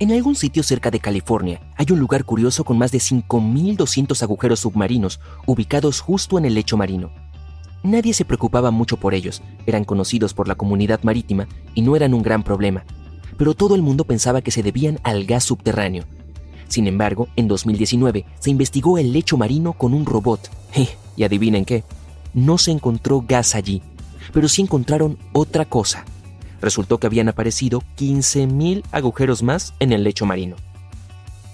En algún sitio cerca de California hay un lugar curioso con más de 5.200 agujeros submarinos ubicados justo en el lecho marino. Nadie se preocupaba mucho por ellos, eran conocidos por la comunidad marítima y no eran un gran problema, pero todo el mundo pensaba que se debían al gas subterráneo. Sin embargo, en 2019 se investigó el lecho marino con un robot. y adivinen qué, no se encontró gas allí, pero sí encontraron otra cosa resultó que habían aparecido 15.000 agujeros más en el lecho marino.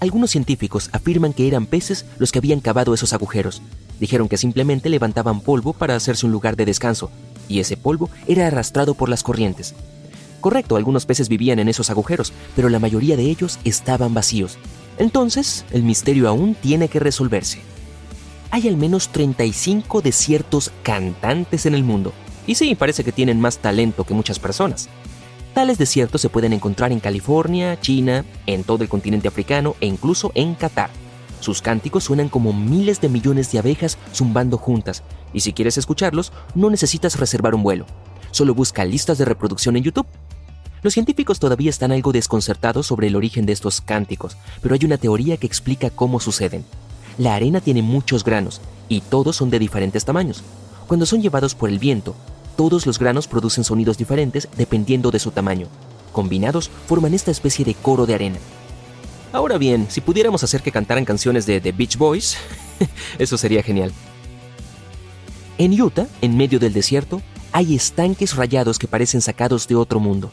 Algunos científicos afirman que eran peces los que habían cavado esos agujeros. Dijeron que simplemente levantaban polvo para hacerse un lugar de descanso, y ese polvo era arrastrado por las corrientes. Correcto, algunos peces vivían en esos agujeros, pero la mayoría de ellos estaban vacíos. Entonces, el misterio aún tiene que resolverse. Hay al menos 35 desiertos cantantes en el mundo, y sí, parece que tienen más talento que muchas personas. Tales desiertos se pueden encontrar en California, China, en todo el continente africano e incluso en Qatar. Sus cánticos suenan como miles de millones de abejas zumbando juntas, y si quieres escucharlos, no necesitas reservar un vuelo. Solo busca listas de reproducción en YouTube. Los científicos todavía están algo desconcertados sobre el origen de estos cánticos, pero hay una teoría que explica cómo suceden. La arena tiene muchos granos, y todos son de diferentes tamaños. Cuando son llevados por el viento, todos los granos producen sonidos diferentes dependiendo de su tamaño. Combinados forman esta especie de coro de arena. Ahora bien, si pudiéramos hacer que cantaran canciones de The Beach Boys, eso sería genial. En Utah, en medio del desierto, hay estanques rayados que parecen sacados de otro mundo.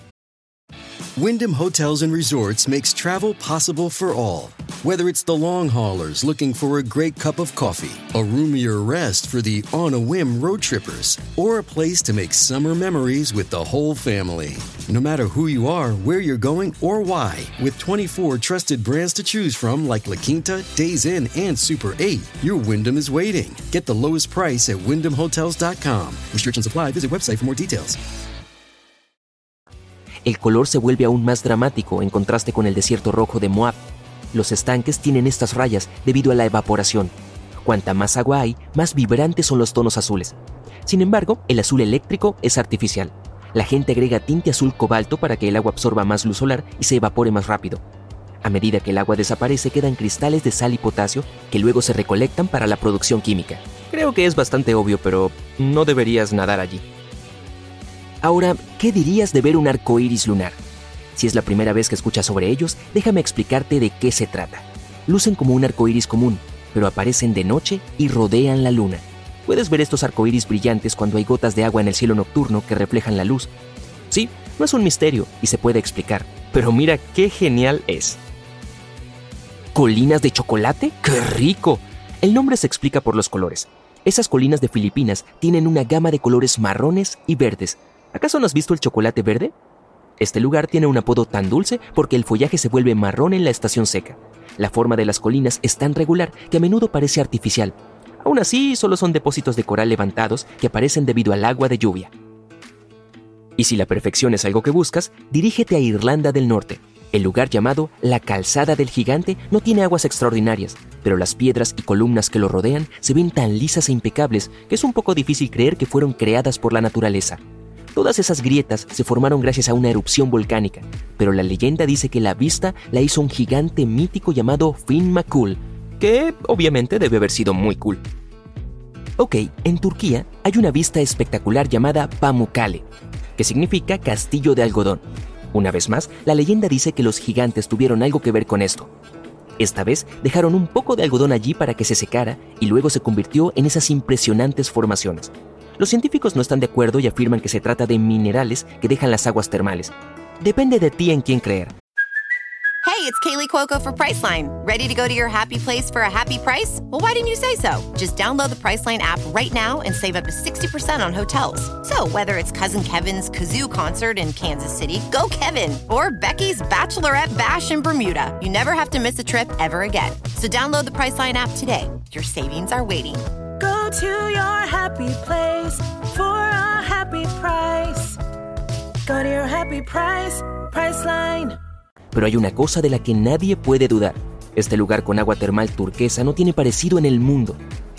Wyndham Hotels and Resorts makes travel possible for all. Whether it's the long haulers looking for a great cup of coffee, a roomier rest for the on a whim road trippers, or a place to make summer memories with the whole family. No matter who you are, where you're going, or why, with 24 trusted brands to choose from like La Quinta, Days Inn, and Super 8, your Wyndham is waiting. Get the lowest price at wyndhamhotels.com. Restrictions apply. Visit website for more details. El color se vuelve aún más dramático en contraste con el desierto rojo de Moab. Los estanques tienen estas rayas debido a la evaporación. Cuanta más agua hay, más vibrantes son los tonos azules. Sin embargo, el azul eléctrico es artificial. La gente agrega tinte azul cobalto para que el agua absorba más luz solar y se evapore más rápido. A medida que el agua desaparece quedan cristales de sal y potasio que luego se recolectan para la producción química. Creo que es bastante obvio, pero no deberías nadar allí. Ahora, ¿qué dirías de ver un arco iris lunar? Si es la primera vez que escuchas sobre ellos, déjame explicarte de qué se trata. Lucen como un arco iris común, pero aparecen de noche y rodean la luna. Puedes ver estos arcoíris brillantes cuando hay gotas de agua en el cielo nocturno que reflejan la luz. Sí, no es un misterio y se puede explicar, pero mira qué genial es. ¿Colinas de chocolate? ¡Qué rico! El nombre se explica por los colores. Esas colinas de Filipinas tienen una gama de colores marrones y verdes, ¿Acaso no has visto el chocolate verde? Este lugar tiene un apodo tan dulce porque el follaje se vuelve marrón en la estación seca. La forma de las colinas es tan regular que a menudo parece artificial. Aún así, solo son depósitos de coral levantados que aparecen debido al agua de lluvia. Y si la perfección es algo que buscas, dirígete a Irlanda del Norte. El lugar llamado la Calzada del Gigante no tiene aguas extraordinarias, pero las piedras y columnas que lo rodean se ven tan lisas e impecables que es un poco difícil creer que fueron creadas por la naturaleza. Todas esas grietas se formaron gracias a una erupción volcánica, pero la leyenda dice que la vista la hizo un gigante mítico llamado Finn McCool, que obviamente debe haber sido muy cool. Ok, en Turquía hay una vista espectacular llamada Pamukkale, que significa castillo de algodón. Una vez más, la leyenda dice que los gigantes tuvieron algo que ver con esto. Esta vez dejaron un poco de algodón allí para que se secara y luego se convirtió en esas impresionantes formaciones. Los científicos no están de acuerdo y afirman que se trata de minerales que dejan las aguas termales. Depende de ti en quién creer. Hey, it's Kaylee Cuoco for Priceline. Ready to go to your happy place for a happy price? Well, why didn't you say so? Just download the Priceline app right now and save up to 60% on hotels. So, whether it's Cousin Kevin's Kazoo concert in Kansas City, go Kevin, or Becky's Bachelorette Bash in Bermuda, you never have to miss a trip ever again. So, download the Priceline app today. Your savings are waiting. To your happy place for a happy price. Go to your happy price, Priceline. Pero hay una cosa de la que nadie puede dudar. Este lugar con agua termal turquesa no tiene parecido en el mundo.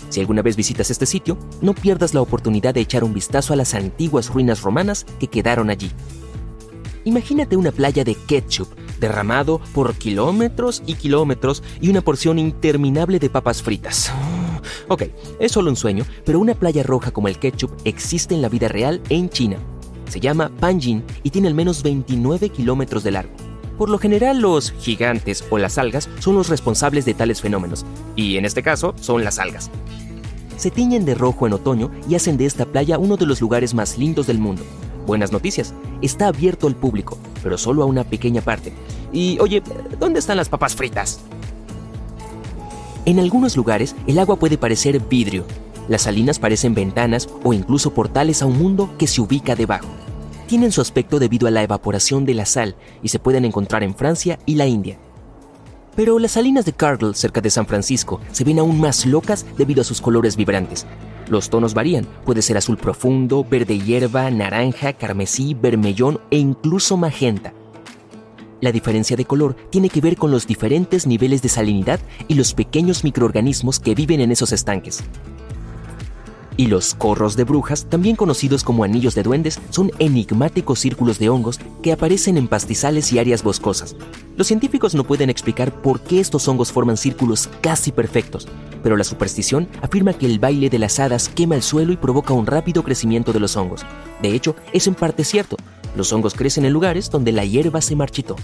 Si alguna vez visitas este sitio, no pierdas la oportunidad de echar un vistazo a las antiguas ruinas romanas que quedaron allí. Imagínate una playa de ketchup derramado por kilómetros y kilómetros y una porción interminable de papas fritas. Ok, es solo un sueño, pero una playa roja como el ketchup existe en la vida real en China. Se llama Panjin y tiene al menos 29 kilómetros de largo. Por lo general, los gigantes o las algas son los responsables de tales fenómenos, y en este caso son las algas. Se tiñen de rojo en otoño y hacen de esta playa uno de los lugares más lindos del mundo. Buenas noticias, está abierto al público, pero solo a una pequeña parte. Y oye, ¿dónde están las papas fritas? En algunos lugares el agua puede parecer vidrio, las salinas parecen ventanas o incluso portales a un mundo que se ubica debajo tienen su aspecto debido a la evaporación de la sal y se pueden encontrar en Francia y la India. Pero las salinas de Cargill, cerca de San Francisco, se ven aún más locas debido a sus colores vibrantes. Los tonos varían, puede ser azul profundo, verde hierba, naranja, carmesí, vermellón e incluso magenta. La diferencia de color tiene que ver con los diferentes niveles de salinidad y los pequeños microorganismos que viven en esos estanques. Y los corros de brujas, también conocidos como anillos de duendes, son enigmáticos círculos de hongos que aparecen en pastizales y áreas boscosas. Los científicos no pueden explicar por qué estos hongos forman círculos casi perfectos, pero la superstición afirma que el baile de las hadas quema el suelo y provoca un rápido crecimiento de los hongos. De hecho, es en parte cierto. Los hongos crecen en lugares donde la hierba se marchitó.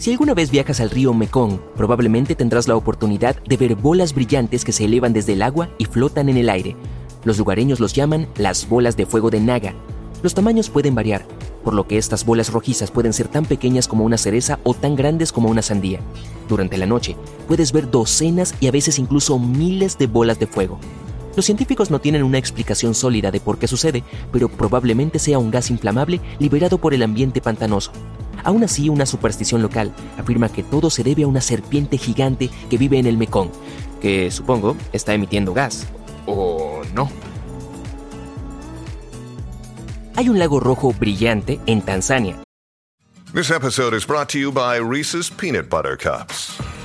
Si alguna vez viajas al río Mekong, probablemente tendrás la oportunidad de ver bolas brillantes que se elevan desde el agua y flotan en el aire. Los lugareños los llaman las bolas de fuego de Naga. Los tamaños pueden variar, por lo que estas bolas rojizas pueden ser tan pequeñas como una cereza o tan grandes como una sandía. Durante la noche puedes ver docenas y a veces incluso miles de bolas de fuego. Los científicos no tienen una explicación sólida de por qué sucede, pero probablemente sea un gas inflamable liberado por el ambiente pantanoso. Aún así, una superstición local afirma que todo se debe a una serpiente gigante que vive en el Mekong, que supongo está emitiendo gas, ¿O no? Hay un lago rojo brillante en Tanzania. This episode is brought to you by Reese's Peanut Butter Cups.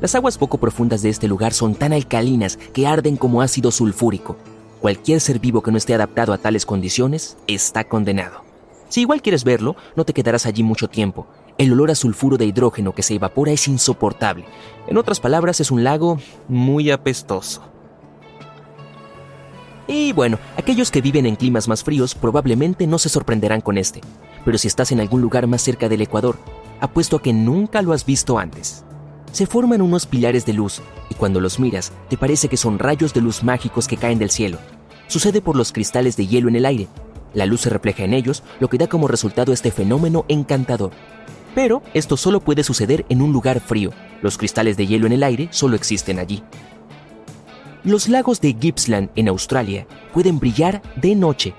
Las aguas poco profundas de este lugar son tan alcalinas que arden como ácido sulfúrico. Cualquier ser vivo que no esté adaptado a tales condiciones está condenado. Si igual quieres verlo, no te quedarás allí mucho tiempo. El olor a sulfuro de hidrógeno que se evapora es insoportable. En otras palabras, es un lago muy apestoso. Y bueno, aquellos que viven en climas más fríos probablemente no se sorprenderán con este. Pero si estás en algún lugar más cerca del Ecuador, apuesto a que nunca lo has visto antes. Se forman unos pilares de luz y cuando los miras te parece que son rayos de luz mágicos que caen del cielo. Sucede por los cristales de hielo en el aire. La luz se refleja en ellos, lo que da como resultado este fenómeno encantador. Pero esto solo puede suceder en un lugar frío. Los cristales de hielo en el aire solo existen allí. Los lagos de Gippsland en Australia pueden brillar de noche.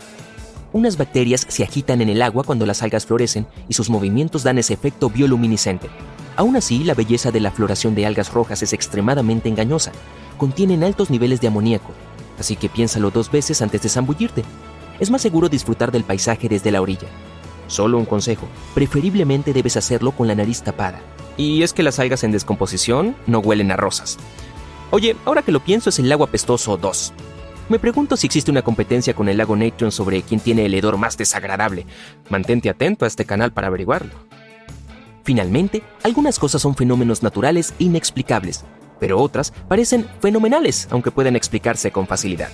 Unas bacterias se agitan en el agua cuando las algas florecen y sus movimientos dan ese efecto bioluminiscente. Aún así, la belleza de la floración de algas rojas es extremadamente engañosa. Contienen altos niveles de amoníaco, así que piénsalo dos veces antes de zambullirte. Es más seguro disfrutar del paisaje desde la orilla. Solo un consejo, preferiblemente debes hacerlo con la nariz tapada. Y es que las algas en descomposición no huelen a rosas. Oye, ahora que lo pienso es el lago apestoso 2. Me pregunto si existe una competencia con el lago Natron sobre quién tiene el hedor más desagradable. Mantente atento a este canal para averiguarlo. Finalmente, algunas cosas son fenómenos naturales inexplicables, pero otras parecen fenomenales, aunque pueden explicarse con facilidad.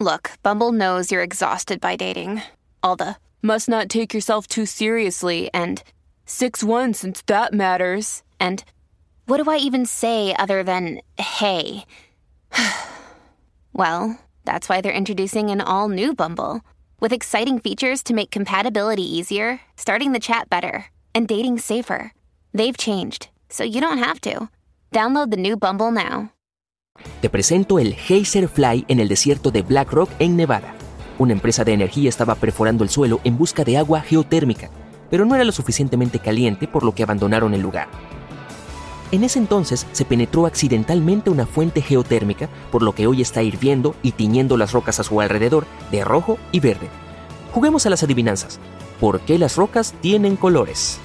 Look, Bumble knows you're exhausted by dating. All the must not take yourself too seriously and 6 1 since that matters. And what do I even say other than hey? well, that's why they're introducing an all new Bumble with exciting features to make compatibility easier, starting the chat better, and dating safer. They've changed, so you don't have to. Download the new Bumble now. Te presento el Geyser Fly en el desierto de Black Rock en Nevada. Una empresa de energía estaba perforando el suelo en busca de agua geotérmica, pero no era lo suficientemente caliente por lo que abandonaron el lugar. En ese entonces se penetró accidentalmente una fuente geotérmica, por lo que hoy está hirviendo y tiñendo las rocas a su alrededor de rojo y verde. Juguemos a las adivinanzas. ¿Por qué las rocas tienen colores?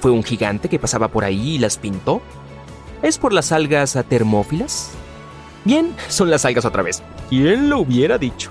¿Fue un gigante que pasaba por ahí y las pintó? ¿Es por las algas termófilas? Bien, son las algas otra vez. ¿Quién lo hubiera dicho?